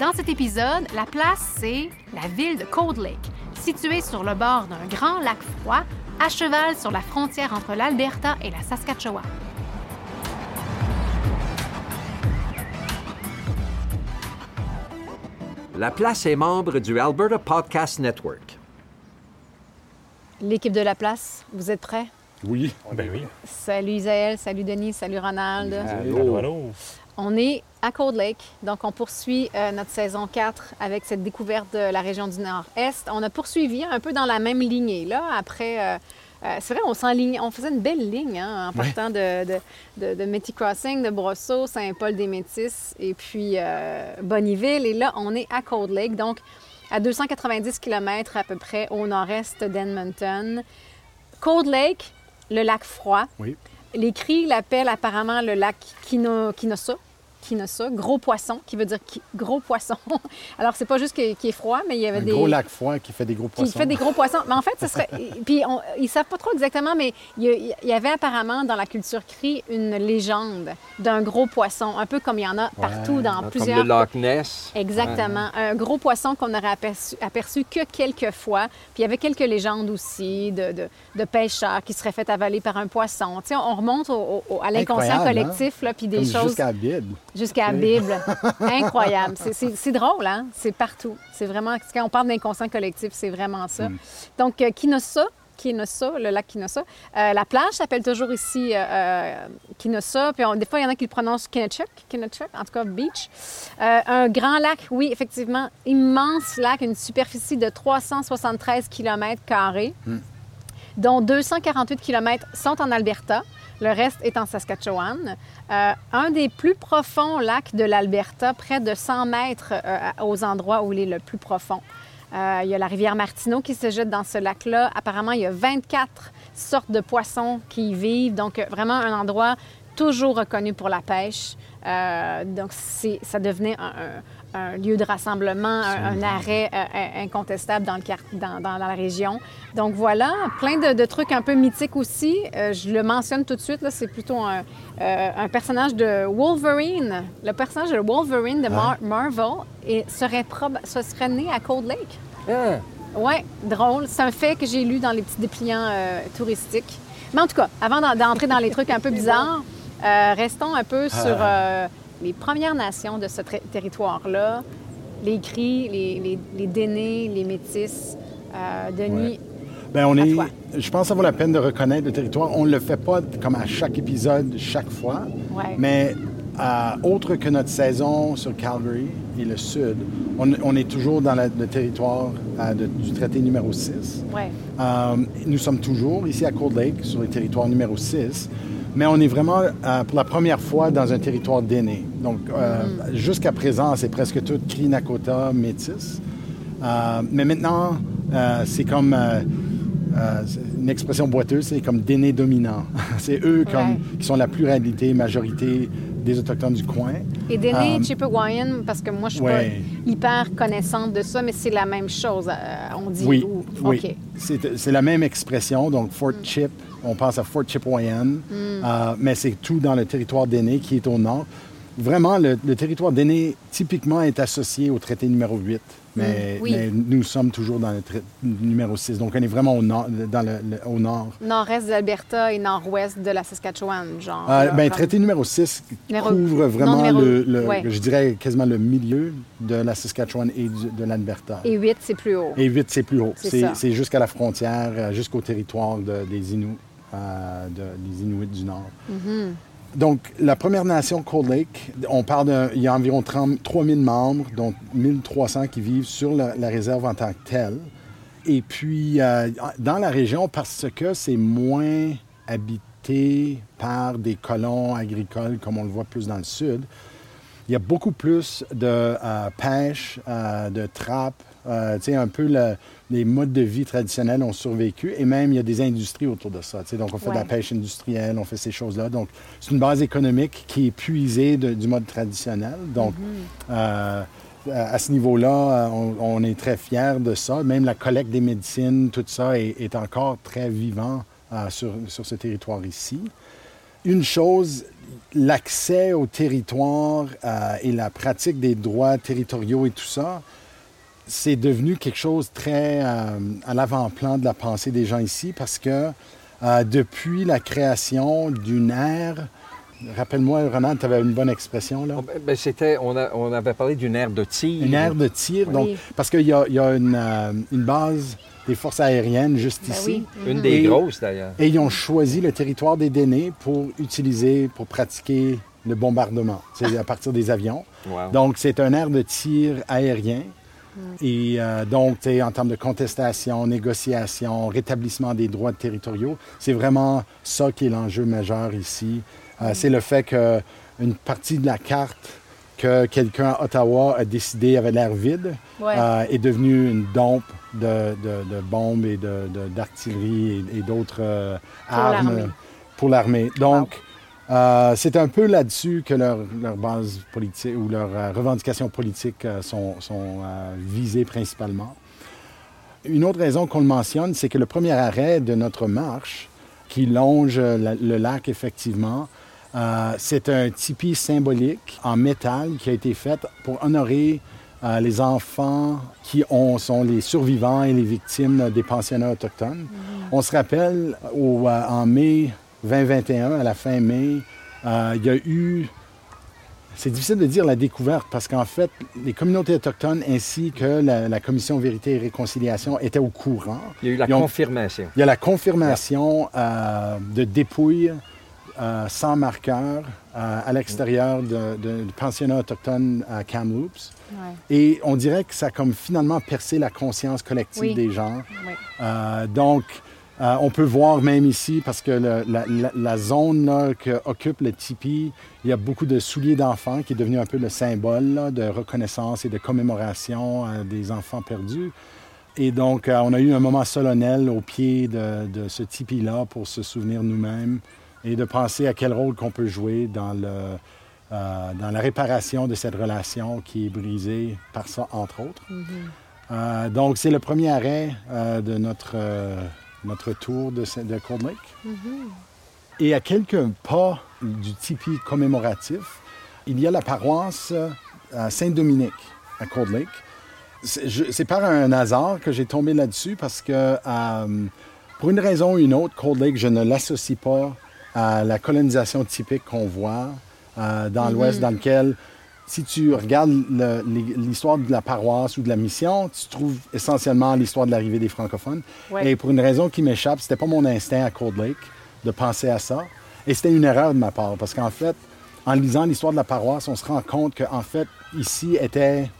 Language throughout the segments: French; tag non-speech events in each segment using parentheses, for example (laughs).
Dans cet épisode, la place, c'est la ville de Cold Lake, située sur le bord d'un grand lac froid, à cheval sur la frontière entre l'Alberta et la Saskatchewan. La place est membre du Alberta Podcast Network. L'équipe de la place, vous êtes prêts? Oui. Ben oui. Salut Isaël, salut Denis, salut Ronald. Allô, allô. On est à Cold Lake, donc on poursuit euh, notre saison 4 avec cette découverte de la région du Nord-Est. On a poursuivi un peu dans la même lignée, là, après... euh, euh, c'est vrai, on s'enlignait, on faisait une belle ligne hein, en Ouais. partant de, de, de, de Métis Crossing, de Brosseau, Saint-Paul-des-Métis et puis Bonnyville. Et là, on est à Cold Lake, donc à 290 km à peu près au nord-est d'Edmonton. Cold Lake, le lac froid. Oui. Les cris l'appellent apparemment le lac Kino, Kinosa. Kinosa, gros poisson, qui veut dire qui- gros poisson. (laughs) Alors, c'est pas juste qu'il est froid, mais il y avait Un des. gros lac froid qui fait des gros Qui poissons. fait des gros poissons. Mais en fait, ce serait. Puis, on- ils savent pas trop exactement, mais il y, avait apparemment dans la culture cri une légende d'un gros poisson, un peu comme il y en a partout dans Comme plusieurs. le Loch Ness. Exactement. Un gros poisson qu'on aurait aperçu, aperçu que quelques fois. Puis il y avait quelques légendes aussi de, de, de pêcheurs qui seraient fait avaler par un poisson. Tu sais, on remonte au- au- à l'inconscient hein? collectif, là, puis des Comme choses Jusqu'à la Bible. Jusqu'à la Bible. Incroyable. C'est- drôle, hein? C'est partout. C'est vraiment... Quand on parle d'inconscient collectif, c'est vraiment ça. Donc, euh, Kinosa, Kinosa, le lac Kinosa. Euh, la plage s'appelle toujours ici euh, euh, Kinosa. Puis on- des fois, il y en a qui le prononcent Kinachuk, Kinachuk, en tout cas beach. Euh, un grand lac, oui, effectivement, immense lac, une superficie de 373 km dont 248 km sont en Alberta. Le reste est en Saskatchewan. Euh, un des plus profonds lacs de l'Alberta, près de 100 mètres euh, aux endroits où il est le plus profond. Euh, il y a la rivière Martineau qui se jette dans ce lac-là. Apparemment, il y a 24 sortes de poissons qui y vivent. Donc, vraiment un endroit toujours reconnu pour la pêche. Donc, ça devenait un- un lieu de rassemblement, un, un arrêt euh, incontestable dans, le quart- dans, dans la région. Donc, voilà, plein de, de trucs un peu mythiques aussi. Euh, je le mentionne tout de suite, c'est plutôt un, euh, un personnage de Wolverine. Le personnage de Wolverine de Mar- Marvel et serait, ce serait né à Cold Lake. Ah, Ouais, drôle. C'est un fait que j'ai lu dans les petits dépliants euh, touristiques. Mais en tout cas, avant d'en- d'entrer dans les trucs un peu (laughs) bizarres, euh, restons un peu sur euh, les Premières Nations de ce ter- territoire-là, les Cris, les, les, les Dénés, les Métis. Euh, Denis, Ben, on est, je pense que ça vaut la peine de reconnaître le territoire. On ne le fait pas comme à chaque épisode, chaque fois. Ouais. Mais euh, autre que notre saison sur Calgary et le Sud, on, on est toujours dans la- le territoire euh, de- du traité numéro 6. ouais. Euh, nous sommes toujours ici à Cold Lake, sur le territoire numéro 6, mais on est vraiment euh, pour la première fois dans un territoire d'aînés. Donc, euh, jusqu'à présent, c'est presque tout Cri Nakota métis. Euh, mais maintenant, c'est comme une expression boiteuse, c'est comme d'aînés dominants. (laughs) c'est eux comme, qui sont la pluralité, majorité des Autochtones du coin. Et Déné, Euh, Chippewayan, parce que moi, je suis ouais. pas hyper connaissante de ça, mais c'est la même chose, euh, on dit. Oui, ou- oui. C'est la même expression. Donc, Fort Mm. Chip, on pense à Fort Chipewyan, euh, mais c'est tout dans le territoire d'Aîné qui est au nord. Vraiment, le, le territoire d'Aîné, typiquement, est associé au traité numéro 8. Mais, Mm, oui. mais nous sommes toujours dans le traité numéro 6. Donc, on est vraiment au nord. Dans le, le- au nord. Nord-est de l'Alberta et nord-ouest de la Saskatchewan, genre. Euh, ben, traité numéro 6 Numéro- couvre non, vraiment numéro- ouais. je dirais quasiment le milieu de la Saskatchewan et du- de l'Alberta. Et 8, c'est plus haut. Et 8, c'est plus haut. C'est jusqu'à la frontière, euh, jusqu'au territoire de- des Inuits, euh, de- des Inuits du Nord. Mm-hmm. Donc, la Première Nation Cold Lake, on parle il y a environ 30 3000 membres, dont 1300 qui vivent sur la, la réserve en tant que telle. Et puis, euh, dans la région, parce que c'est moins habité par des colons agricoles comme on le voit plus dans le sud, il y a beaucoup plus de euh, pêche, euh, de trappe. Euh, un peu le- les modes de vie traditionnels ont survécu et même il y a des industries autour de ça. Donc, on fait de la pêche industrielle, on fait ces choses-là. Donc, c'est une base économique qui est puisée de- du mode traditionnel. Donc, euh, à ce niveau-là, euh, on, on est très fiers de ça. Même la collecte des médecines, tout ça est, est encore très vivant euh, sur, sur ce territoire ici. Une chose l'accès au territoire et la pratique des droits territoriaux et tout ça, c'est devenu quelque chose très euh, à l'avant-plan de la pensée des gens ici parce que euh, depuis la création d'une ère, rappelle-moi, Ronald, tu avais une bonne expression là. Oh, ben, ben, c'était, on, a- on avait parlé d'une ère de tir. Une ère de tir, donc, parce qu'il y a, il y a une, euh, une base des forces aériennes juste Ben ici. oui. Une des Et- grosses, d'ailleurs. Et ils ont choisi le territoire des Dénés pour utiliser, pour pratiquer le bombardement. C'est à partir des avions. Wow. Donc, c'est un air de tir aérien. Et euh, donc, tu sais, en termes de contestation, négociation, rétablissement des droits territoriaux, c'est vraiment ça qui est l'enjeu majeur ici. Euh, C'est le fait qu'une partie de la carte que quelqu'un à Ottawa a décidé avait l'air vide Ouais. euh, est devenue une dompe de, de- de bombes et de- de- d'artillerie et, et d'autres euh, armes pour l'armée. Donc, euh, c'est un peu là-dessus que leur, leur base politique ou leurs euh, revendications politiques euh, sont, sont, visées principalement. Une autre raison qu'on le mentionne, c'est que le premier arrêt de notre marche, qui longe la- le lac effectivement, c'est un tipi symbolique en métal qui a été fait pour honorer les enfants qui ont- sont les survivants et les victimes des pensionnats autochtones. On se rappelle, au, en mai 2021, à la fin mai, euh, il y a eu c'est difficile de dire la découverte parce qu'en fait, les communautés autochtones ainsi que la, la Commission Vérité et Réconciliation étaient au courant. Il y a eu la ont- confirmation. Il y a la confirmation euh, de dépouilles euh, sans marqueur euh, à l'extérieur de, de- du pensionnat autochtone à Kamloops. Ouais. Et on dirait que ça a comme finalement percé la conscience collective Oui. des gens. Oui. Euh, donc, euh, on peut voir même ici, parce que le- la, la- la zone là, que occupe le tipi, il y a beaucoup de souliers d'enfants qui est devenu un peu le symbole là, de reconnaissance et de commémoration euh, des enfants perdus. Et donc, euh, on a eu un moment solennel au pied de, de ce tipi-là pour se souvenir nous-mêmes et de penser à quel rôle qu'on peut jouer dans, le, dans la réparation de cette relation qui est brisée par ça, entre autres. Euh, donc, c'est le premier arrêt de notre, notre tour de, Saint- de Cold Lake. Et à quelques pas du tipi commémoratif, il y a la paroisse euh, à Saint-Dominique, à Cold Lake. C'est par un hasard que j'ai tombé là-dessus parce que, euh, pour une raison ou une autre, Cold Lake, je ne l'associe pas à la colonisation typique qu'on voit euh, dans l'Ouest, dans lequel, si tu regardes l'histoire de la paroisse ou de la mission, tu trouves essentiellement l'histoire de l'arrivée des francophones. Ouais. Et pour une raison qui m'échappe, c'était pas mon instinct à Cold Lake de penser à ça. Et c'était une erreur de ma part parce qu'en fait, en lisant l'histoire de la paroisse, on se rend compte qu'en fait, ici était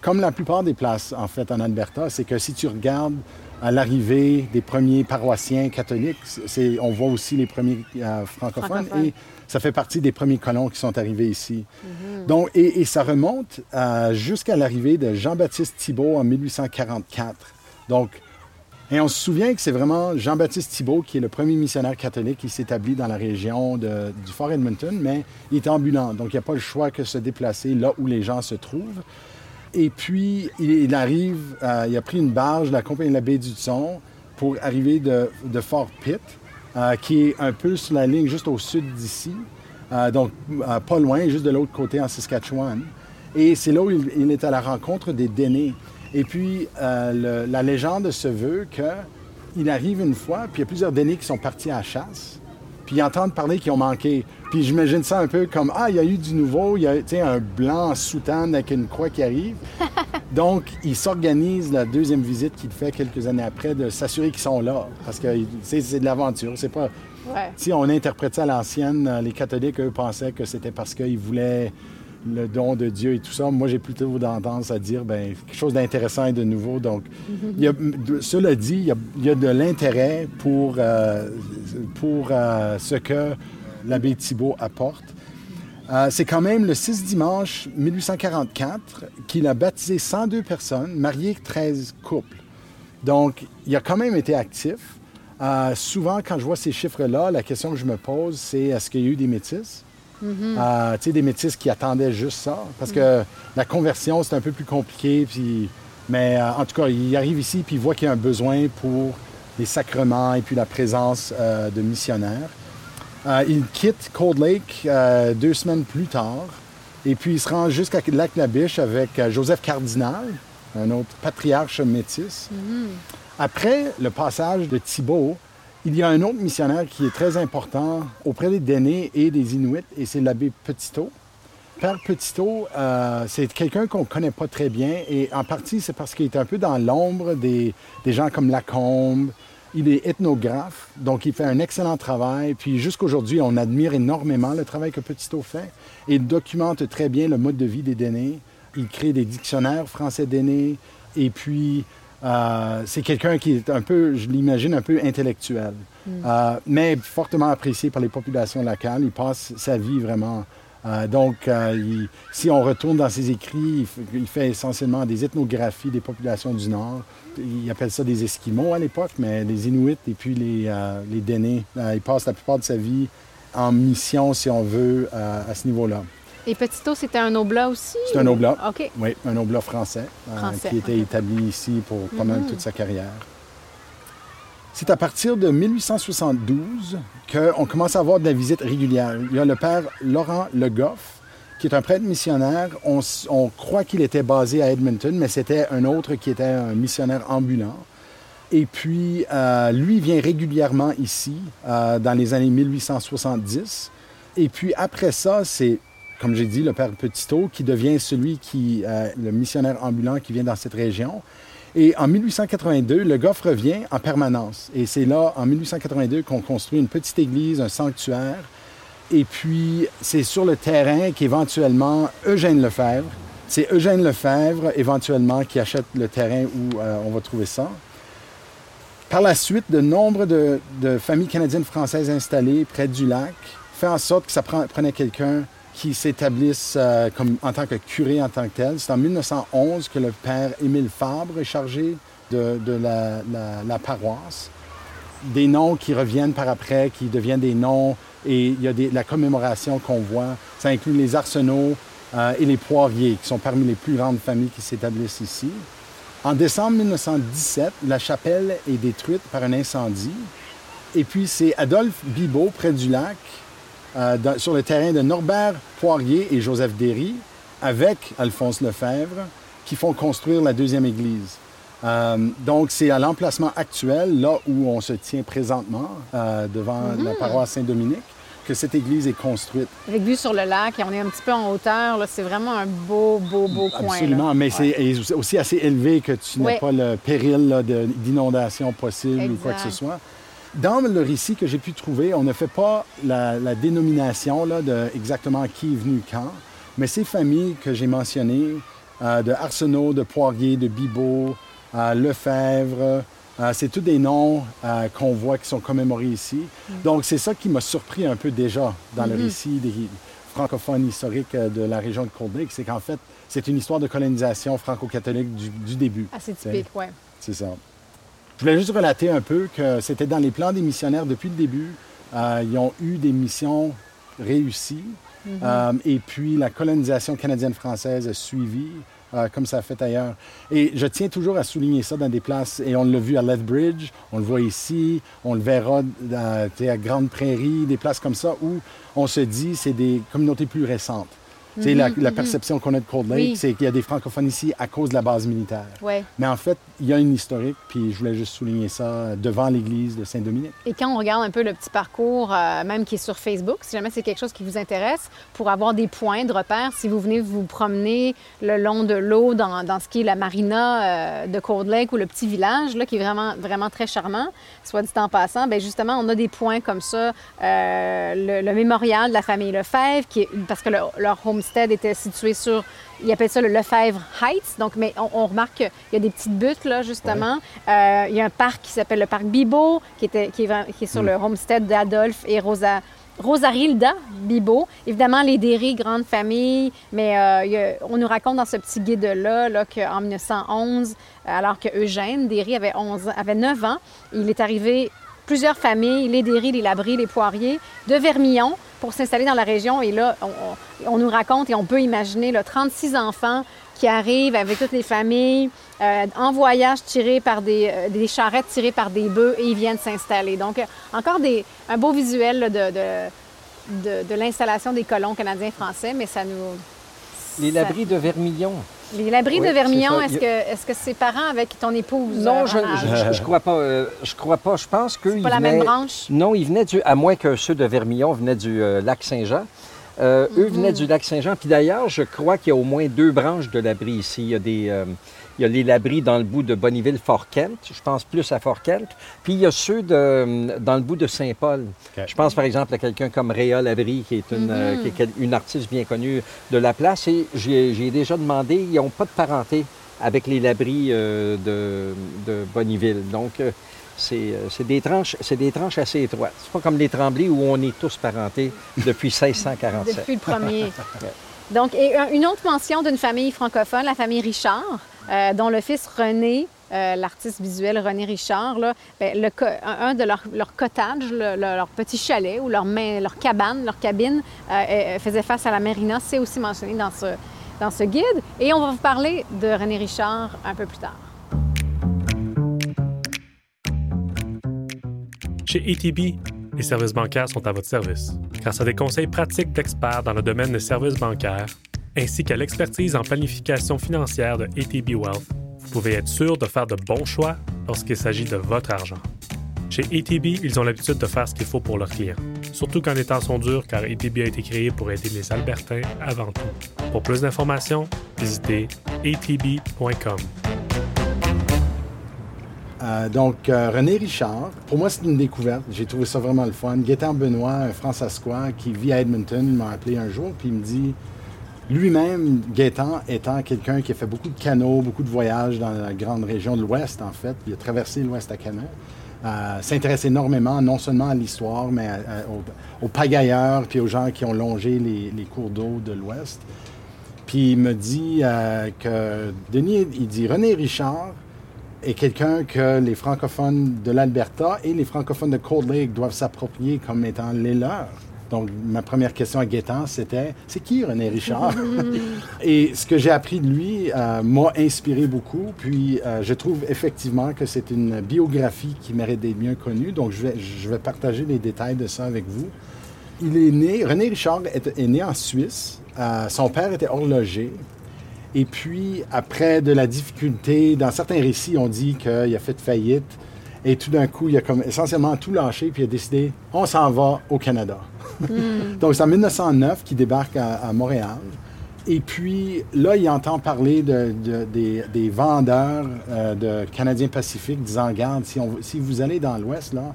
comme la plupart des places, en fait, en Alberta, c'est que si tu regardes à l'arrivée des premiers paroissiens catholiques, on voit aussi les premiers euh, francophones, Francophones. et ça fait partie des premiers colons qui sont arrivés ici. Donc, et, et ça remonte euh, jusqu'à l'arrivée de Jean-Baptiste Thibault en 1844. Donc, et on se souvient que c'est vraiment Jean-Baptiste Thibault qui est le premier missionnaire catholique qui s'établit dans la région de- du Fort Edmonton, mais il est ambulant, donc il n'y a pas le choix que de se déplacer là où les gens se trouvent. Et puis, il, il arrive, euh, il a pris une barge de la compagnie de la baie du Son pour arriver de, de Fort Pitt, euh, qui est un peu sur la ligne juste au sud d'ici, euh, donc euh, pas loin, juste de l'autre côté en Saskatchewan. Et c'est là où il, est à la rencontre des Dénés. Et puis, la légende se veut qu'il arrive une fois, puis il y a plusieurs Dénés qui sont partis à la chasse, puis ils entendent parler qu'ils ont manqué. Puis j'imagine ça un peu comme Ah, il y a eu du nouveau, il y a sais, un blanc en soutane avec une croix qui arrive. (laughs) Donc, il s'organise la deuxième visite qu'il fait quelques années après de s'assurer qu'ils sont là. Parce que c'est de l'aventure. C'est pas. Ouais. Si on interprète ça à l'ancienne, euh, les catholiques, eux, pensaient que c'était parce qu'ils voulaient le don de Dieu et tout ça. Moi, j'ai plutôt tendance à dire ben, quelque chose d'intéressant et de nouveau. Donc, il y a- de- cela dit, il y a, il y a de l'intérêt pour, euh, pour euh, ce que l'abbé Thibault apporte. Euh, c'est quand même le 6 dimanche 1844 qu'il a baptisé 102 personnes, marié 13 couples. Donc, il a quand même été actif. Souvent, quand je vois ces chiffres-là, la question que je me pose, c'est est-ce qu'il y a eu des tu sais, des métis qui attendaient juste ça. Parce que la conversion, c'est un peu plus compliqué. Puis... Mais euh, en tout cas, il arrive ici puis il voit qu'il y a un besoin pour les sacrements et puis la présence euh, de missionnaires. Euh, il quitte Cold Lake euh, deux semaines plus tard. Et puis, il se rend jusqu'à Lac-la-Biche avec euh, Joseph Cardinal, un autre patriarche métis. Après le passage de Thibault, il y a un autre missionnaire qui est très important auprès des Dénés et des Inuits, et c'est l'abbé Petitot. Père Petitot, euh, c'est quelqu'un qu'on ne connaît pas très bien, et en partie, c'est parce qu'il est un peu dans l'ombre des, gens comme Lacombe. Il est ethnographe, donc il fait un excellent travail. Puis jusqu'aujourd'hui, on admire énormément le travail que Petitot fait. Il documente très bien le mode de vie des Dénés. Il crée des dictionnaires français Dénés. Et puis, euh, c'est quelqu'un qui est un peu, je l'imagine, un peu intellectuel, Euh, mais fortement apprécié par les populations locales. Il passe sa vie vraiment. euh, donc, il- si on retourne dans ses écrits, il, fait essentiellement des ethnographies des populations du Nord. Il appelle ça des Esquimaux à l'époque, mais les Inuits et puis les, les Dénés. Il passe la plupart de sa vie en mission, si on veut, à ce niveau-là. Et Petito, c'était un oblat aussi? C'est un oblat. OK. Oui, un oblat français, euh, Français, qui était ok. établi ici pour pas mal toute sa carrière. C'est à partir de 1872 qu'on commence à avoir de la visite régulière. Il y a le père Laurent Le Goff, qui est un prêtre missionnaire. On croit qu'il était basé à Edmonton, mais c'était un autre qui était un missionnaire ambulant. Et puis, euh, lui vient régulièrement ici, euh, dans les années 1870. Et puis, après ça, c'est, comme j'ai dit, le père Petitot qui devient celui qui, euh, le missionnaire ambulant qui vient dans cette région. Et en 1882, le Goff revient en permanence. Et c'est là, en 1882, qu'on construit une petite église, un sanctuaire. Et puis, c'est sur le terrain qu'éventuellement, Eugène Lefebvre, c'est Eugène Lefebvre, éventuellement, qui achète le terrain où euh, on va trouver ça. Par la suite, de nombre de, familles canadiennes françaises installées près du lac fait en sorte que ça prenait quelqu'un qui s'établisse euh, en tant que curé en tant que tel. C'est en 1911 que le père Émile Fabre est chargé de, la, paroisse. Des noms qui reviennent par après, qui deviennent des noms, et il y a la commémoration qu'on voit. Ça inclut les arsenaux euh, et les poiriers, qui sont parmi les plus grandes familles qui s'établissent ici. En décembre 1917, la chapelle est détruite par un incendie. Et puis, c'est Adolphe Bibot, près du lac, euh, dans- sur le terrain de Norbert Poirier et Joseph Derry, avec Alphonse Lefebvre, qui font construire la deuxième église. Euh, donc, c'est à l'emplacement actuel, là où on se tient présentement, euh, devant la paroisse Saint-Dominique, que cette église est construite. Avec vue sur le lac, et on est un petit peu en hauteur. C'est vraiment un beau, beau, beau coin. Absolument, mais c'est est aussi assez élevé que tu n'as pas le péril d'inondation possible ou quoi que ce soit. Dans le récit que j'ai pu trouver, on ne fait pas la, la dénomination là, de exactement qui est venu quand, mais ces familles que j'ai mentionnées, euh, de Arsenault, de Poirier, de Bibot, euh, Lefebvre, euh, c'est tous des noms qu'on voit qui sont commémorés ici. Donc c'est ça qui m'a surpris un peu déjà dans le récit des francophones historiques de la région de Cold Lake, c'est qu'en fait, c'est une histoire de colonisation franco-catholique du, du début. Assez typique, oui. C'est ça. Je voulais juste relater un peu que c'était dans les plans des missionnaires depuis le début. Euh, ils ont eu des missions réussies. Euh, et puis la colonisation canadienne-française a suivi, euh, comme ça a fait ailleurs. Et je tiens toujours à souligner ça dans des places, et on l'a vu à Lethbridge, on le voit ici, on le verra dans- à Grande Prairie, des places comme ça où on se dit c'est des communautés plus récentes. Sais, la, la perception qu'on a de Cold Lake, Oui. c'est qu'il y a des francophones ici à cause de la base militaire. Ouais. Mais en fait, il y a une historique, puis je voulais juste souligner ça devant l'église de Saint-Dominique. Et quand on regarde un peu le petit parcours, euh, même qui est sur Facebook, si jamais c'est quelque chose qui vous intéresse, pour avoir des points de repère, si vous venez vous promener le long de l'eau dans, dans ce qui est la marina euh, de Cold Lake ou le petit village, là, qui est vraiment, vraiment très charmant, soit dit en passant, bien justement, on a des points comme ça. Euh, le, le mémorial de la famille Lefebvre, qui est, parce que le- leur homestead était situé sur ils appellent ça le Lefebvre Heights. Donc, mais on, on remarque qu'il y a des petites buttes, là, justement. Euh, il y a un parc qui s'appelle le parc Bibo, qui, était, qui, est, qui est sur le homestead d'Adolphe et Rosa. Rosarilda Bibo. Évidemment, les Derry, grande famille, mais euh, il y a- on nous raconte dans ce petit guide-là là, qu'en 1911, alors que Eugène Derry avait, 11, ans- avait 9 ans, il est arrivé plusieurs familles, les Derry, les Labris, les Poiriers, de Vermillon pour s'installer dans la région. Et là, on, on- on nous raconte et on peut imaginer là, 36 enfants, qui arrivent avec toutes les familles euh, en voyage tirés par des, euh, des, charrettes tirées par des bœufs et ils viennent s'installer. Donc, euh, encore des, un beau visuel là, de, de, de, l'installation des colons canadiens-français, mais ça nous... Les labris de Vermillon. Les labris de Vermillon, est-ce que, est-ce que c'est parents avec ton épouse? Non, je, je, je, crois pas. je crois pas. Je pense que. pas la même branche? Non, ils venaient du. À moins que ceux de Vermillon venaient du lac Saint-Jean. Euh, eux venaient mhm. du lac Saint-Jean. Puis d'ailleurs, je crois qu'il y a au moins deux branches de l'abri ici. Il y a des. Euh, il y a les labris dans le bout de Bonneville-Fort-Kent, je pense plus à Fort-Kent. Puis il y a ceux de, dans le bout de Saint-Paul. Je pense par exemple à quelqu'un comme Réa Labrie, qui est, une, euh, mhm. qui est une artiste bien connue de la place. Et j'ai déjà demandé, ils n'ont pas de parenté avec les labris de, de Bonneville. Donc, euh, c'est des, tranches, des tranches assez étroites. C'est pas comme les Tremblés où on est tous parentés depuis (laughs) 1647. depuis le premier. (laughs) Donc, et une autre mention d'une famille francophone, la famille Richard, euh, dont le fils René, euh, l'artiste visuel René Richard, là, bien, le, un de leurs leur cottages, leur petit chalet ou leur, leur cabane, leur cabine faisait face à la marina. C'est aussi mentionné dans ce, dans ce guide. Et on va vous parler de René Richard un peu plus tard. Chez ATB, les services bancaires sont à votre service. Grâce à des conseils pratiques d'experts dans le domaine des services bancaires, ainsi qu'à l'expertise en planification financière de ATB Wealth, vous pouvez être sûr de faire de bons choix lorsqu'il s'agit de votre argent. Chez ATB, ils ont l'habitude de faire ce qu'il faut pour leurs clients, surtout quand les temps sont durs car ATB a été créé pour aider les Albertains avant tout. Pour plus d'informations, visitez atb.com. Euh, donc, euh, René Richard, pour moi, c'est une découverte. J'ai trouvé ça vraiment le fun. Gaétan Benoît, un François qui vit à Edmonton, m'a appelé un jour, puis il me dit, lui-même, Gaétan étant quelqu'un qui a fait beaucoup de canaux, beaucoup de voyages dans la grande région de l'Ouest, en fait, il a traversé l'Ouest à canot, euh, s'intéresse énormément, non seulement à l'histoire, mais aux, pagailleurs, puis aux gens qui ont longé les, cours d'eau de l'Ouest. Puis il me dit que, Denis, il dit, René Richard, est quelqu'un que les francophones de l'Alberta et les francophones de Cold Lake doivent s'approprier comme étant les leurs. Donc, ma première question à Gaétan, c'était c'est qui René Richard? (laughs) (laughs) Et ce que j'ai appris de lui euh, m'a inspiré beaucoup. Puis, euh, je trouve effectivement que c'est une biographie qui mérite d'être mieux connue. Donc, je vais, je vais partager les détails de ça avec vous. Il est né, René Richard est, né en Suisse. Euh, son père était horloger. Et puis, après de la difficulté, dans certains récits, on dit qu'il a fait faillite. Et tout d'un coup, il a comme essentiellement tout lâché, puis il a décidé, on s'en va au Canada. Hmm. (laughs) Donc, c'est en 1909 qu'il débarque à, Montréal. Et puis, là, il entend parler de, des, vendeurs euh, de Canadiens Pacifiques disant, regarde, si, si vous allez dans l'Ouest, là,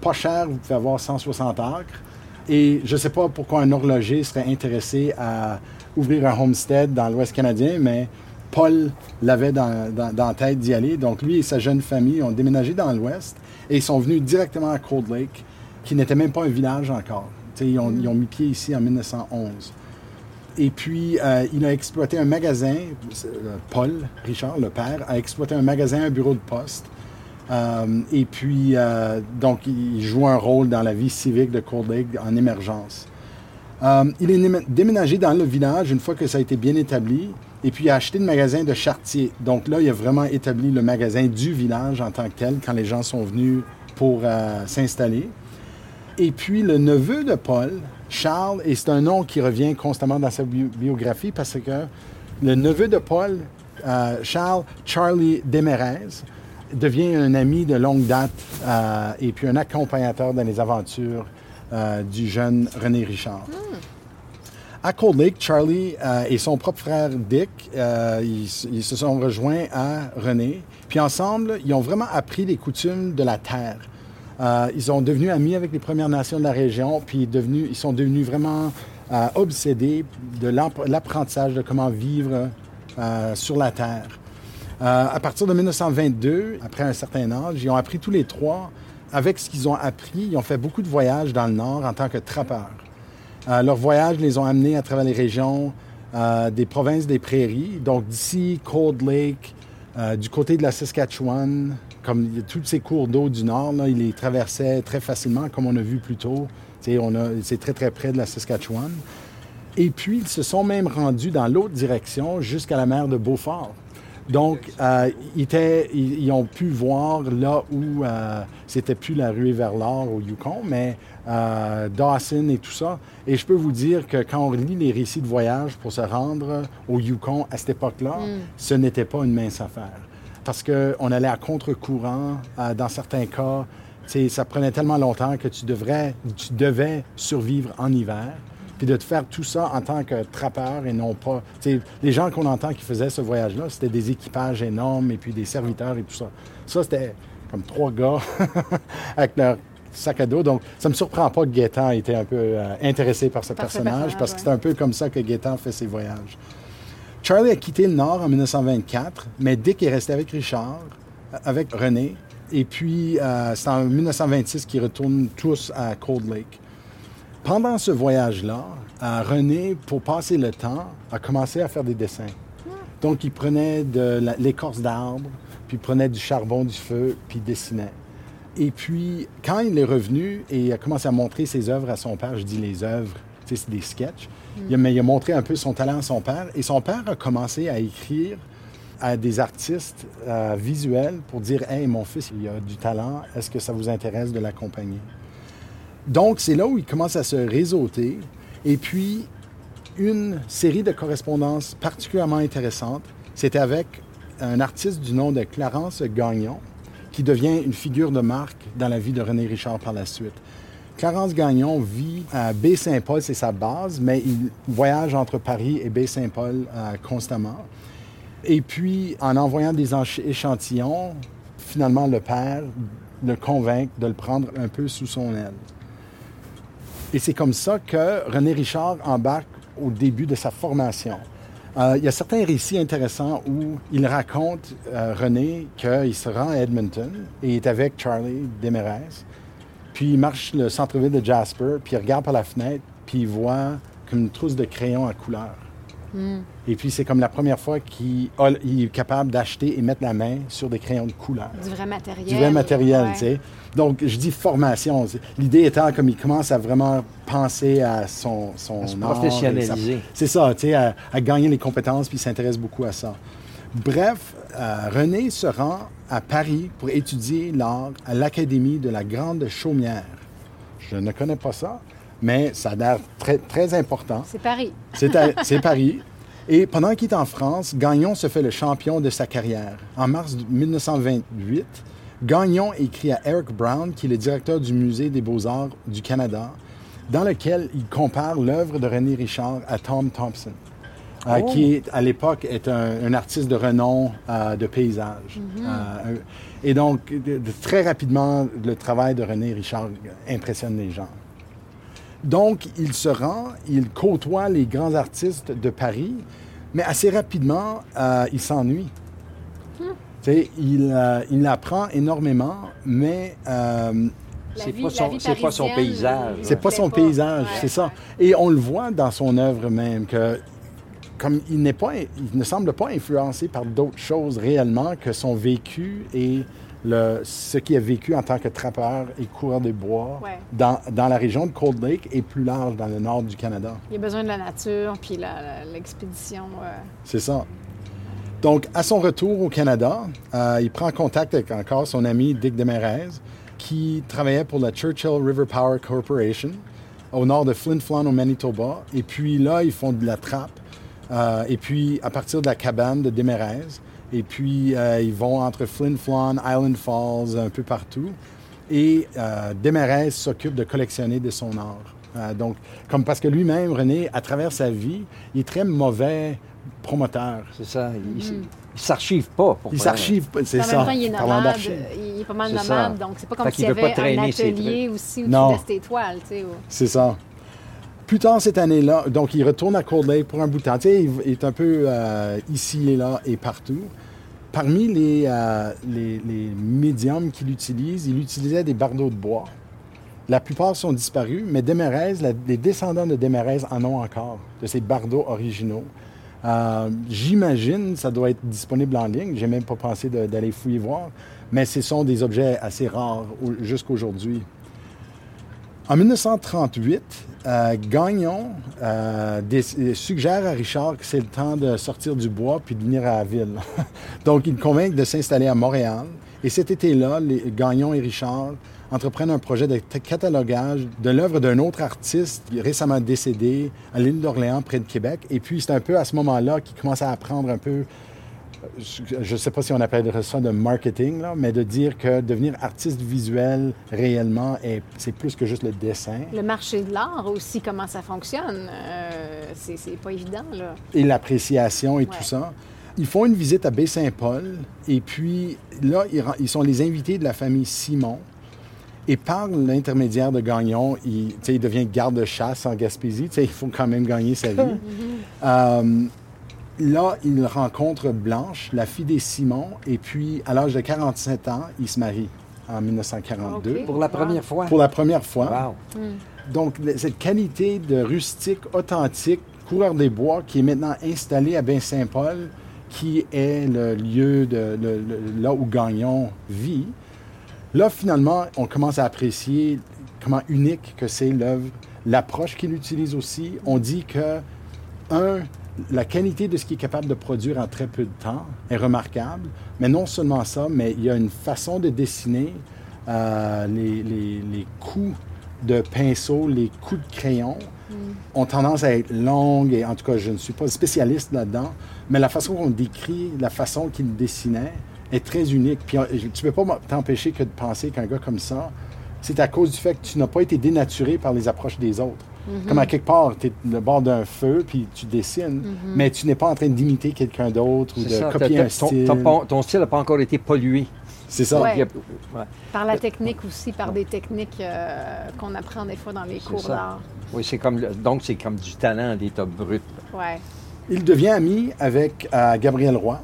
pas cher, vous pouvez avoir 160 acres. Et je ne sais pas pourquoi un horloger serait intéressé à ouvrir un homestead dans l'Ouest canadien, mais Paul l'avait dans, la tête d'y aller. Donc lui et sa jeune famille ont déménagé dans l'Ouest et ils sont venus directement à Cold Lake, qui n'était même pas un village encore. Ils ont, mis pied ici en 1911. Et puis, euh, il a exploité un magasin, euh, Paul Richard, le père, a exploité un magasin, un bureau de poste. Euh, et puis, donc, il joue un rôle dans la vie civique de Cold Lake en émergence. Il est déménagé dans le village une fois que ça a été bien établi. Et puis, il a acheté le magasin de Chartier. Donc là, il a vraiment établi le magasin du village en tant que tel quand les gens sont venus pour euh, s'installer. Et puis, le neveu de Paul, Charles, et c'est un nom qui revient constamment dans sa biographie parce que le neveu de Paul, euh, Charles Charlie Demerez, devient un ami de longue date et puis un accompagnateur dans les aventures euh, du jeune René Richard. Hmm. À Cold Lake, Charlie euh, et son propre frère Dick, euh, ils, se sont rejoints à René. Puis ensemble, ils ont vraiment appris les coutumes de la terre. ils sont devenus amis avec les Premières Nations de la région, puis ils sont devenus vraiment obsédés de l'apprentissage de comment vivre sur la terre. à partir de 1922, après un certain âge, ils ont appris tous les trois avec ce qu'ils ont appris, ils ont fait beaucoup de voyages dans le Nord en tant que trappeurs. Euh, leurs voyages les ont amenés à travers les régions euh, des provinces des prairies, donc d'ici Cold Lake, euh, du côté de la Saskatchewan, comme tous ces cours d'eau du Nord, ils les traversaient très facilement, comme on a vu plus tôt. C'est très très près de la Saskatchewan. Et puis, ils se sont même rendus dans l'autre direction jusqu'à la mer de Beaufort. Donc, euh, ils, étaient- ils- ils ont pu voir là où euh, c'était plus la ruée vers l'or au Yukon, mais euh, Dawson et tout ça. Et je peux vous dire que quand on lit les récits de voyage pour se rendre au Yukon à cette époque-là, ce n'était pas une mince affaire. Parce qu'on allait à contre-courant. dans certains cas, ça prenait tellement longtemps que tu, devrais, tu devais survivre en hiver. Puis de te faire tout ça en tant que trappeur et non pas. les gens qu'on entend qui faisaient ce voyage-là, c'était des équipages énormes et puis des serviteurs et tout ça. Ça, c'était comme trois gars (laughs) avec leur sac à dos. Donc, ça me surprend pas que Gaétan était un peu euh, intéressé par ce Par personnage, personnage, parce que c'est un peu comme ça que Gaétan fait ses voyages. Charlie a quitté le Nord en 1924, mais Dick est resté avec Richard, euh, avec René. Et puis, euh, c'est en 1926 qu'ils retournent tous à Cold Lake. Pendant ce voyage-là, euh, René, pour passer le temps, a commencé à faire des dessins. Donc, il prenait de l'écorce d'arbre, puis il prenait du charbon du feu, puis il dessinait. Et puis, quand il est revenu et il a commencé à montrer ses œuvres à son père, je dis les œuvres, c'est des sketchs, il a- mais il a montré un peu son talent à son père. Et son père a commencé à écrire à des artistes euh, visuels pour dire Hey, mon fils, il a du talent, est-ce que ça vous intéresse de l'accompagner Donc, c'est là où il commence à se réseauter. Et puis, une série de correspondances particulièrement intéressante, c'était avec un artiste du nom de Clarence Gagnon, qui devient une figure de marque dans la vie de René Richard par la suite. Clarence Gagnon vit à Baie-Saint-Paul, c'est sa base, mais il voyage entre Paris et Baie-Saint-Paul euh, constamment. Et puis, en envoyant des échantillons, finalement, le père le convainc de le prendre un peu sous son aile. Et c'est comme ça que René Richard embarque au début de sa formation. Euh, il y a certains récits intéressants où il raconte, euh, René, qu'il se rend à Edmonton et est avec Charlie Desmarais. Puis il marche le centre-ville de Jasper, puis il regarde par la fenêtre, puis il voit comme une trousse de crayons à couleur. Et puis c'est comme la première fois qu'il il est capable d'acheter et mettre la main sur des crayons de couleur Du vrai matériel. du vrai matériel, Ouais. tu sais. Donc, je dis formation. L'idée étant comme il commence à vraiment penser à son, son À se professionnaliser. C'est ça, tu sais, à, à gagner les compétences, puis il s'intéresse beaucoup à ça. Bref, euh, René se rend à Paris pour étudier l'art à l'Académie de la Grande Chaumière. Je ne connais pas ça, mais ça a l'air très, très important. C'est Paris. C'est Paris. (laughs) Et pendant qu'il est en France, Gagnon se fait le champion de sa carrière. En mars 1928, Gagnon écrit à Eric Brown, qui est le directeur du Musée des beaux-arts du Canada, dans lequel il compare l'œuvre de René Richard à Tom Thompson, euh, qui est, à l'époque est un, un artiste de renom euh, de paysage. Euh, et donc, de- de- très rapidement, le travail de René Richard impressionne les gens. Donc, il se rend, il côtoie les grands artistes de Paris, mais assez rapidement, euh, il s'ennuie. Tu sais, il, euh, il apprend énormément, mais euh, C'est pas son- pas son paysage. c'est pas son paysage, Ouais. c'est ça. Et on le voit dans son œuvre même, que comme il n'est pas, il ne semble pas influencé par d'autres choses réellement que son vécu et le, ce qu'il a vécu en tant que trappeur et coureur des bois Ouais. dans, dans la région de Cold Lake et plus large dans le nord du Canada. Il a besoin de la nature, puis l'expédition. euh, C'est ça. Donc, à son retour au Canada, euh, il prend contact avec encore son ami Dick Desmarais, qui travaillait pour la Churchill River Power Corporation au nord de Flin Flon au Manitoba. Et puis là, ils font de la trappe. Euh, et puis, à partir de la cabane de Desmarais, et puis euh, ils vont entre Flin Flon, Island Falls, un peu partout. Et euh, s'occupe de collectionner de son art. Euh, donc, comme parce que lui-même, René, à travers sa vie, il est très mauvais promoteur. C'est ça. Il, il s'archive pas. Pour Il s'archive, pas, c'est En ça. même temps, il est parlant nomade. Il est pas mal nomade, donc c'est pas comme s'il y qu'il veut avait pas un traîner ses atelier aussi où Non. tu laisses tes toiles, tu sais. ou- C'est ça. Plus tard cette année-là, donc il retourne à Cold Lake pour un bout de temps. Il est un peu euh, ici et là et partout. Parmi les, euh, les, les médiums qu'il utilise, il utilisait des bardeaux de bois. La plupart sont disparus, mais la- les descendants de Desmarais en ont encore, de ces bardeaux originaux. Euh, J'imagine ça doit être disponible en ligne. J'ai même pas pensé d'aller fouiller voir, mais ce sont des objets assez rares au- jusqu'aujourd'hui. En 1938, euh, Gagnon euh, suggère à Richard que c'est le temps de sortir du bois puis de venir à la ville. (laughs) Donc, il convainc de s'installer à Montréal. Et cet été-là, Gagnon et Richard entreprennent un projet de catalogage de l'œuvre d'un autre artiste récemment décédé à l'île d'Orléans, près de Québec. Et puis, c'est un peu à ce moment-là qu'il commence à apprendre un peu je ne sais pas si on appellerait ça de marketing, là, mais de dire que devenir artiste visuel réellement, est- c'est plus que juste le dessin. Le marché de l'art aussi, comment ça fonctionne, euh, c'est pas évident, là. et l'appréciation et Ouais. tout ça. Ils font une visite à Baie-Saint-Paul et puis là, ils, sont les invités de la famille Simon. Et par l'intermédiaire de Gagnon, il, devient garde-chasse en Gaspésie. Tu sais, il faut quand même gagner sa vie. (laughs) Euh, là, il rencontre Blanche, la fille des Simon, et puis à l'âge de 47 ans, il se marie en 1942 Ok. Pour la première fois. pour la première fois. Wow. Donc, le- cette qualité de rustique, authentique, coureur des bois, qui est maintenant installé à Bain-Saint-Paul, qui est le lieu de, le- le- là où Gagnon vit, là, finalement, on commence à apprécier comment unique que c'est l'œuvre, l'approche qu'il utilise aussi. On dit que, un, la qualité de ce qu'il est capable de produire en très peu de temps est remarquable, mais non seulement ça, mais il y a une façon de dessiner euh, les, les- les coups de pinceau, les coups de crayon ont tendance à être longues, et en tout cas, je ne suis pas spécialiste là-dedans, mais la façon qu'on décrit, la façon qu'il dessinait est très unique. Puis euh, tu ne peux pas t'empêcher que de penser qu'un gars comme ça, c'est à cause du fait que tu n'as pas été dénaturé par les approches des autres. Comme à quelque part, tu es le bord d'un feu, puis tu dessines, mais tu n'es pas en train d'imiter quelqu'un d'autre ou de ça. copier un style. ton, ton- ton style n'a pas encore été pollué. C'est ça. Ouais. Il y a- ouais. Par la technique aussi, par des techniques euh, qu'on apprend des fois dans les cours d'art. Oui, c'est comme donc c'est comme du talent d'état brut. Ouais. Il devient ami avec euh, Gabriel Roy.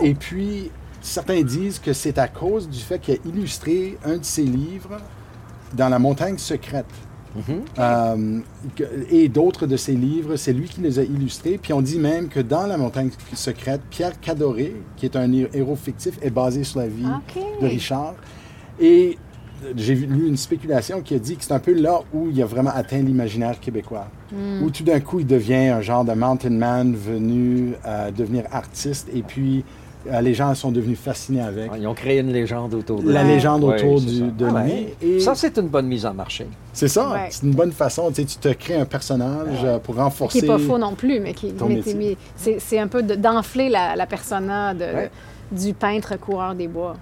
Et puis, certains disent que c'est à cause du fait qu'il a illustré un de ses livres dans la montagne secrète. Euh, que- et d'autres de ses livres, c'est lui qui les a illustrés. Puis on dit même que dans la montagne secrète, Pierre Cadoré, qui est un hé- héros fictif, est basé sur la vie OK. de Richard. Et j'ai vu- lu une spéculation qui a dit que c'est un peu là où il a vraiment atteint l'imaginaire québécois. Où tout d'un coup, il devient un genre de mountain man venu euh, devenir artiste. Et puis, euh, les gens sont devenus fascinés avec. Ils ont créé une légende autour de La lui. légende Ouais, autour c'est du- ça. de Ah lui. ouais. Et- Ça, c'est une bonne mise en marché. C'est ça, Ouais. c'est une bonne façon. Tu sais, tu te crées un personnage euh, pour Qui renforcer. n'est pas faux non plus, mais qui c'est c'est un peu de- d'enfler la, la persona de- Ouais. du peintre coureur des bois.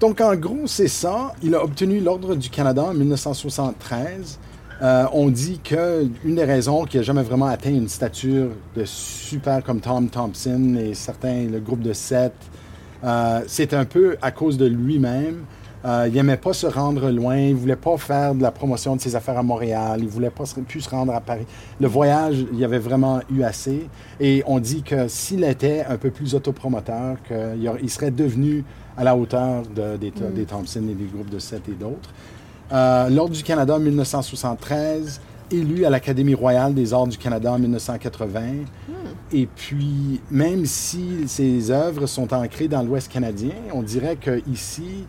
Donc, en gros, c'est ça. Il a obtenu l'Ordre du Canada en 1973. Euh, on dit que une des raisons qu'il n'a jamais vraiment atteint une stature de super comme Tom Thompson et certains, le groupe de sept, euh, c'est un peu à cause de lui-même. Euh, il n'aimait pas se rendre loin, il voulait pas faire de la promotion de ses affaires à Montréal, il voulait pas se, plus se rendre à Paris. Le voyage, il y avait vraiment eu assez. Et on dit que s'il était un peu plus autopromoteur, qu'il serait devenu à la hauteur de- des, des Thompson et des groupes de sept et d'autres. Euh, L'Ordre du Canada en 1973, élu à l'Académie royale des arts du Canada en 1980. Et puis, même si ses œuvres sont ancrées dans l'Ouest canadien, on dirait qu'ici,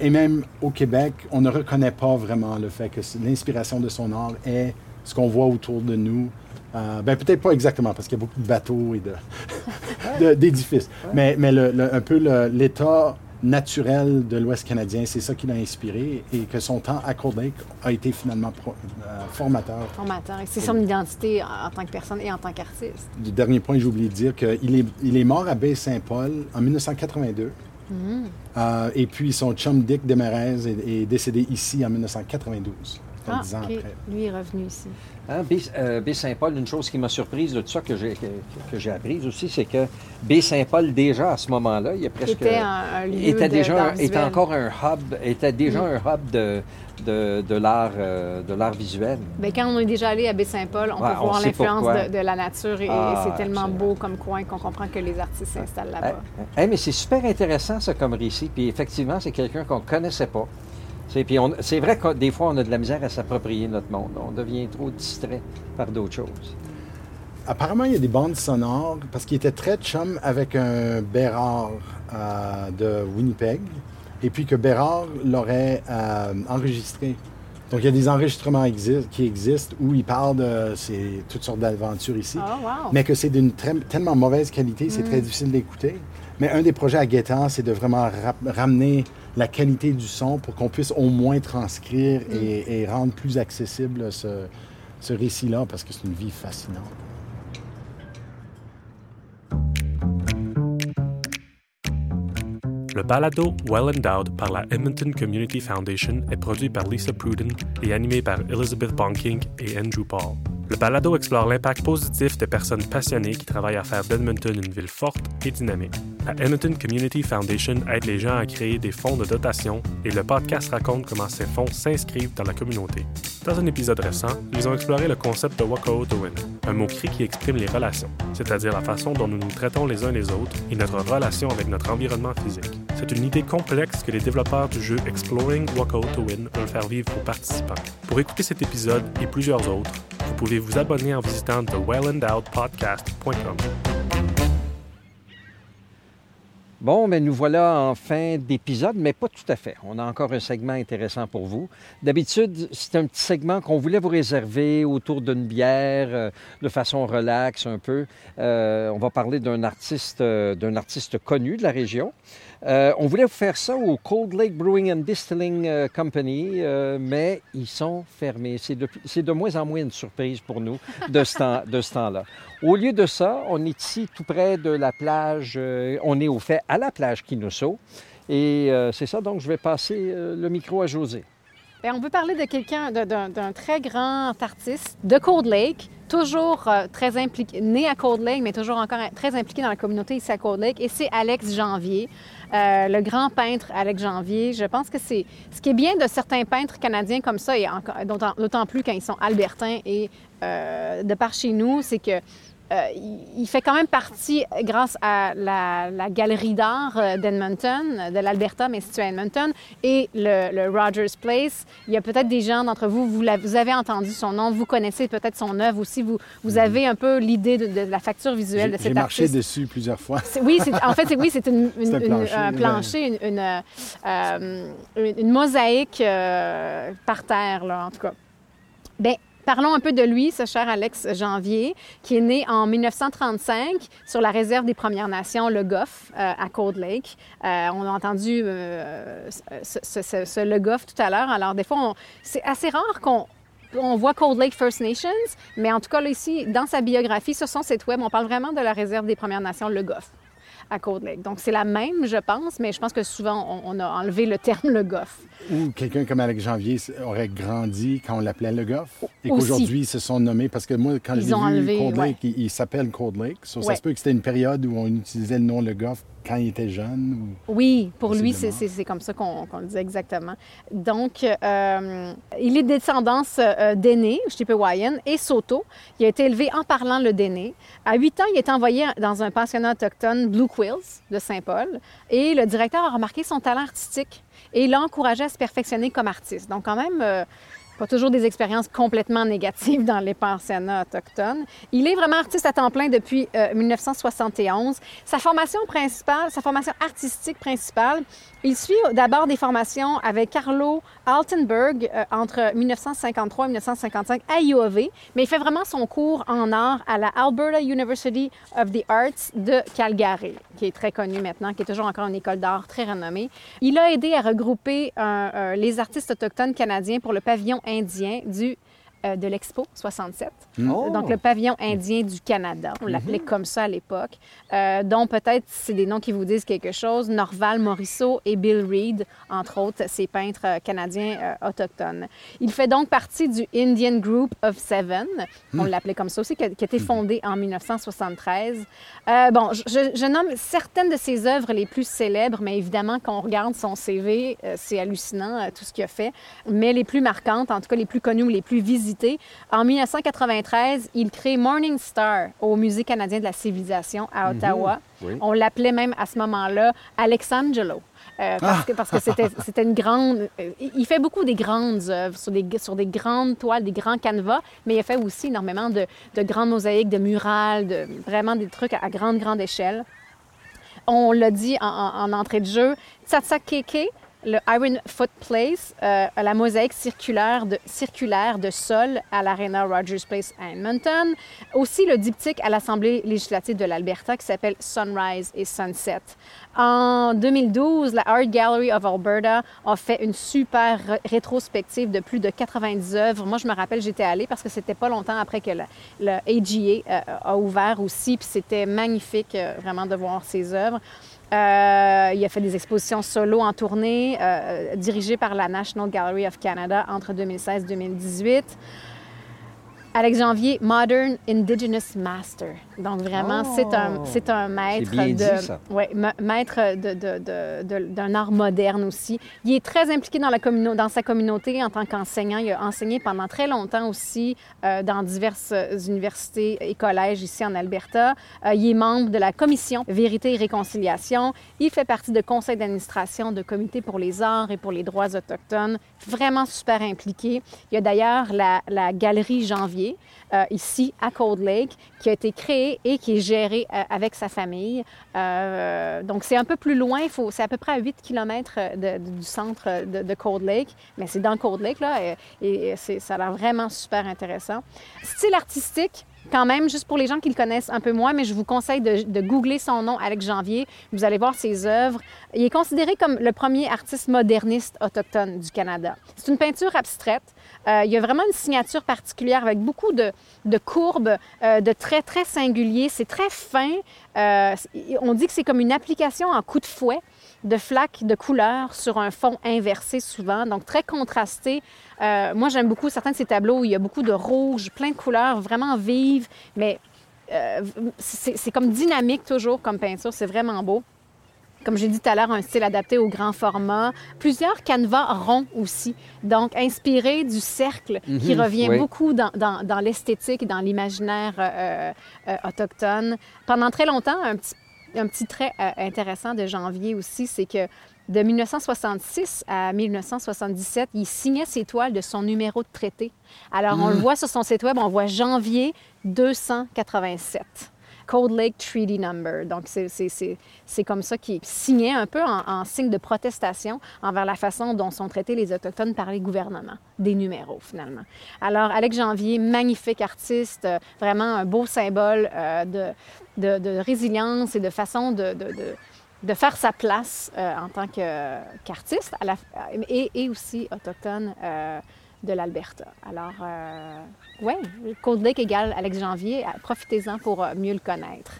et même au Québec, on ne reconnaît pas vraiment le fait que l'inspiration de son art est ce qu'on voit autour de nous. Euh, ben, peut-être pas exactement, parce qu'il y a beaucoup de bateaux et de- (laughs) d'édifices. Mais, mais le- le- un peu l'état naturel de l'Ouest canadien, c'est ça qui l'a inspiré et que son temps à Lake a été finalement pro- euh, formateur. Formateur. C'est son identité en, tant que personne et en tant qu'artiste. Du dernier point, j'ai oublié de dire qu'il est, il est mort à Baie-Saint-Paul en 1982. Euh, et puis son chum Dick Demerez est, est décédé ici en 1992, donc Ah, dix ans OK. après. Lui est revenu ici. Hein, euh, Baie-Saint-Paul, une chose qui m'a surprise de tout ça que j'ai que, que j'ai apprise aussi, c'est que Baie-Saint-Paul, déjà à ce moment-là, il y a presque. Était un, un lieu était de- déjà était encore un hub, était déjà un hub de, de, de l'art euh, de l'art visuel. Ben, quand on est déjà allé à Baie-Saint-Paul, on Ouais, peut on voir l'influence de, de la nature et, Ah, et c'est tellement absolument. beau comme coin qu'on comprend que les artistes s'installent là-bas. Eh, eh, mais c'est super intéressant ça comme récit. Puis effectivement, c'est quelqu'un qu'on ne connaissait pas. C'est, puis on- c'est vrai que des fois, on a de la misère à s'approprier notre monde. On devient trop distrait par d'autres choses. Apparemment, il y a des bandes sonores parce qu'il était très chum avec un Bérard euh, de Winnipeg et puis que Bérard l'aurait euh, enregistré. Donc, il y a des enregistrements exi- qui existent où il parle de toutes sortes d'aventures ici, Oh, wow. mais que c'est d'une tellement mauvaise qualité, c'est Mm. très difficile d'écouter. Mais un des projets à Gaétan, c'est de vraiment ra- ramener la qualité du son pour qu'on puisse au moins transcrire Mm. et, et rendre plus accessible ce, ce récit-là, parce que c'est une vie fascinante. Le balado Well Endowed par la Edmonton Community Foundation est produit par Lisa Pruden et animé par Elizabeth Bonking et Andrew Paul. Le balado explore l'impact positif de personnes passionnées qui travaillent à faire d'Edmonton une ville forte et dynamique. La Edmonton Community Foundation aide les gens à créer des fonds de dotation et le podcast raconte comment ces fonds s'inscrivent dans la communauté. Dans un épisode récent, ils ont exploré le concept de Wako Win, un mot-cri qui exprime les relations, c'est-à-dire la façon dont nous nous traitons les uns les autres et notre relation avec notre environnement physique. C'est une idée complexe que les développeurs du jeu Exploring Wako to Win veulent faire vivre aux participants. Pour écouter cet épisode et plusieurs autres, vous pouvez vous abonner en visitant thewellendowedpodcast.com. Bon, mais nous voilà en fin d'épisode, mais pas tout à fait. On a encore un segment intéressant pour vous. D'habitude, c'est un petit segment qu'on voulait vous réserver autour d'une bière, euh, de façon relax un peu. Euh, on va parler d'un artiste, euh, d'un artiste connu de la région. Euh, on voulait faire ça au Cold Lake Brewing and Distilling euh, Company, euh, mais ils sont fermés. C'est de, moins en moins une surprise pour nous de ce, temps-là. Au lieu de ça, on est ici tout près de la plage. on est au fait à la plage Kinoso. Et c'est ça, donc je vais passer le micro à José. Bien, on peut parler de quelqu'un, d'un très grand artiste de Cold Lake, toujours euh, très impliqué, né à Cold Lake, mais toujours encore très impliqué dans la communauté ici à Cold Lake, et c'est Alex Janvier, euh, le grand peintre Alex Janvier. Je pense que c'est ce qui est bien de certains peintres canadiens comme ça, et d'autant plus quand ils sont albertains et euh, de par chez nous, c'est que euh, il fait quand même partie, grâce à la, la galerie d'art euh, d'Edmonton, de l'Alberta, mais située à Edmonton, et le, le Rogers Place. Il y a peut-être des gens d'entre vous, vous, avez entendu son nom, vous connaissez peut-être son œuvre aussi, vous, vous avez un peu l'idée de, de la facture visuelle de J'ai j'ai cet marché artiste. dessus plusieurs fois. Oui, en fait, c'est, oui, c'est une, (laughs) un une- plancher, un ouais. plancher, une, euh, une mosaïque euh, par terre, là, en tout cas. Bien, parlons un peu de lui, ce cher Alex Janvier, qui est né en 1935 sur la réserve des Premières Nations, le Goff, euh, à Cold Lake. Euh, on a entendu euh, ce, Le Goff tout à l'heure. Alors, des fois, c'est assez rare qu'on on voit Cold Lake First Nations, mais en tout cas, là, ici, dans sa biographie, sur son site web, on parle vraiment de la réserve des Premières Nations, le Goff, à Cold Lake. Donc, c'est la même, je pense, mais je pense que souvent, on a enlevé le terme le Goff. Ou quelqu'un comme Alex Janvier aurait grandi quand on l'appelait Le Goff. Et qu'aujourd'hui, ils se sont nommés. Parce que moi, quand Ils j'ai vu Cold. Lake, il, il s'appelle Cold Lake. So, Ça se peut que c'était une période où on utilisait le nom Le Goff quand il était jeune. ou- Oui, pour lui, c'est Possiblement. c'est- c'est comme ça qu'on le dit exactement. Donc, euh, il est de descendance euh, d'Aîné, Chippewayan, et Soto. Il a été élevé en parlant le Déné. À 8 ans, il est envoyé dans un pensionnat autochtone, Blue Quills, de Saint-Paul. Et le directeur a remarqué son talent artistique et l'a encouragé à se perfectionner comme artiste. Donc, quand même... euh, pas toujours des expériences complètement négatives dans les pensionnats autochtones. Il est vraiment artiste à temps plein depuis euh, 1971. Sa formation principale, sa formation artistique principale, il suit d'abord des formations avec Carlo Altenberg euh, entre 1953 et 1955 à UOV, mais il fait vraiment son cours en art à la Alberta University of the Arts de Calgary, qui est très connue maintenant, qui est toujours encore une école d'art très renommée. Il a aidé à regrouper euh, euh, les artistes autochtones canadiens pour le pavillon indien du euh, de l'Expo 67. Oh! Donc, le pavillon indien du Canada. On l'appelait comme ça à l'époque. Euh, dont peut-être, c'est des noms qui vous disent quelque chose. Norval Morisseau et Bill Reed, entre autres, ces peintres euh, canadiens euh, autochtones. Il fait donc partie du Indian Group of Seven. On l'appelait comme ça aussi, qui a, qui a été fondé en 1973. Euh, bon, je, nomme certaines de ses œuvres les plus célèbres, mais évidemment, quand on regarde son CV, euh, c'est hallucinant euh, tout ce qu'il a fait. Mais les plus marquantes, en tout cas les plus connues ou les plus en 1993, il crée Morning Star au Musée canadien de la civilisation à Ottawa. Oui. On l'appelait même à ce moment-là Alexangelo. euh, parce que parce que c'était (laughs) une grande. euh, il fait beaucoup des grandes œuvres sur des, sur des grandes toiles, des grands canevas, mais il a fait aussi énormément de, de grandes mosaïques, de murales, de, vraiment des trucs à, à grande, grande échelle. On l'a dit en, en- en entrée de jeu, Tsatsakeke, le Iron Foot Place, euh, la mosaïque circulaire de, sol à l'Arena Rogers Place à Edmonton. Aussi le diptyque à l'Assemblée législative de l'Alberta qui s'appelle Sunrise et Sunset. En 2012, la Art Gallery of Alberta a fait une super rétrospective de plus de 90 œuvres. Moi, je me rappelle, j'étais allée parce que c'était pas longtemps après que le, le AGA euh, a ouvert aussi, puis c'était magnifique euh, vraiment de voir ces œuvres. Euh, il a fait des expositions solo en tournée, euh, dirigées par la National Gallery of Canada entre 2016 et 2018. Alex Janvier, Modern Indigenous Master. Donc vraiment, Oh! c'est un, c'est un maître bien de, dit, ça. ouais, ma- maître de, de- d'un art moderne aussi. Il est très impliqué dans, la dans sa communauté en tant qu'enseignant. Il a enseigné pendant très longtemps aussi euh, dans diverses universités et collèges ici en Alberta. Euh, il est membre de la commission Vérité et Réconciliation. Il fait partie de conseil d'administration de Comité pour les arts et pour les droits autochtones. Vraiment super impliqué. Il y a d'ailleurs la, la galerie Janvier euh, ici à Cold Lake qui a été créée et qui est gérée euh, avec sa famille. Euh, donc c'est un peu plus loin, c'est à peu près à 8 km de- du centre de, Cold Lake, mais c'est dans Cold Lake là et, et ça a l'air vraiment super intéressant. Style artistique, quand même, juste pour les gens qui le connaissent un peu moins, mais je vous conseille de, googler son nom, Alex Janvier. Vous allez voir ses œuvres. Il est considéré comme le premier artiste moderniste autochtone du Canada. C'est une peinture abstraite. Euh, il y a vraiment une signature particulière avec beaucoup de, courbes, euh, de traits très singuliers. C'est très fin. Euh, on dit que c'est comme une application en coup de fouet de flaques de couleurs sur un fond inversé souvent, donc très contrasté. Euh, moi, j'aime beaucoup certains de ces tableaux où il y a beaucoup de rouge, plein de couleurs vraiment vives, mais euh, c'est comme dynamique toujours comme peinture, c'est vraiment beau. Comme j'ai dit tout à l'heure, un style adapté au grand format. Plusieurs canevas ronds aussi, donc inspiré du cercle qui revient oui. beaucoup dans, dans- dans l'esthétique et dans l'imaginaire euh, euh, autochtone. Pendant très longtemps, un petit, un petit trait euh, intéressant de Janvier aussi, c'est que de 1966 à 1977, il signait ses toiles de son numéro de traité. Alors, on le voit sur son site web, on voit janvier 287. Cold Lake Treaty Number. Donc, c'est- comme ça qu'il signait un peu en, signe de protestation envers la façon dont sont traités les Autochtones par les gouvernements. Des numéros, finalement. Alors, Alex Janvier, magnifique artiste, euh, vraiment un beau symbole euh, de, de- résilience et de façon de, de- de- faire sa place euh, en tant qu'artiste et, et aussi autochtone de l'Alberta. Alors, euh, oui, Cold Lake égale Alex Janvier. Euh, Profitez-en pour euh, mieux le connaître.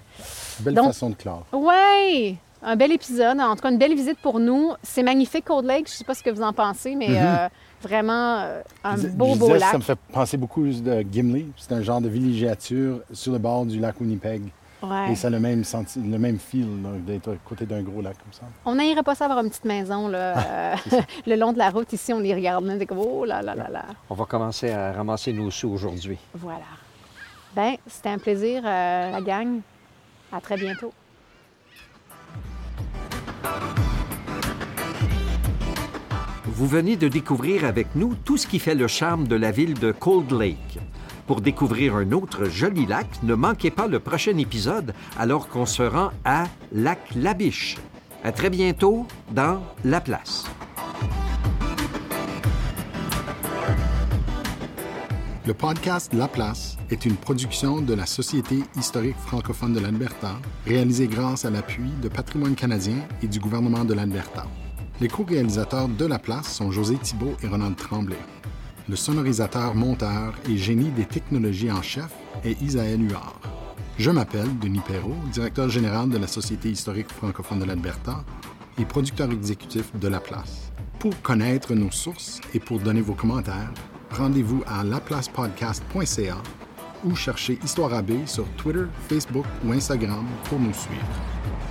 Belle Donc- façon de clore. Oui! Un bel épisode, en tout cas une belle visite pour nous. C'est magnifique, Cold Lake. Je ne sais pas ce que vous en pensez, mais euh, vraiment euh, un Je- beau, je beau disais, lac. Ça me fait penser beaucoup de Gimli. C'est un genre de villégiature sur le bord du lac Winnipeg. Ouais. Et ça a le même, senti- le même feel d'être à côté d'un gros lac comme ça. On n'irait pas ça avoir une petite maison là, euh, (laughs) le long de la route. Ici, on les regarde. On est comme, oh là là là là. On va commencer à ramasser nos sous aujourd'hui. Voilà. Ben, c'était un plaisir, euh, la gang. À très bientôt. Vous venez de découvrir avec nous tout ce qui fait le charme de la ville de Cold Lake. Pour découvrir un autre joli lac, ne manquez pas le prochain épisode alors qu'on se rend à Lac Labiche. À très bientôt dans La Place. Le podcast La Place est une production de la Société historique francophone de l'Alberta, réalisée grâce à l'appui de Patrimoine canadien et du gouvernement de l'Alberta. Les co-réalisateurs de La Place sont José Thibault et Ronald Tremblay. Le sonorisateur, monteur et génie des technologies en chef est Isaël Huard. Je m'appelle Denis Perrault, directeur général de la Société historique francophone de l'Alberta et producteur exécutif de La Place. Pour connaître nos sources et pour donner vos commentaires, rendez-vous à laplacepodcast.ca ou cherchez Histoire AB sur Twitter, Facebook ou Instagram pour nous suivre.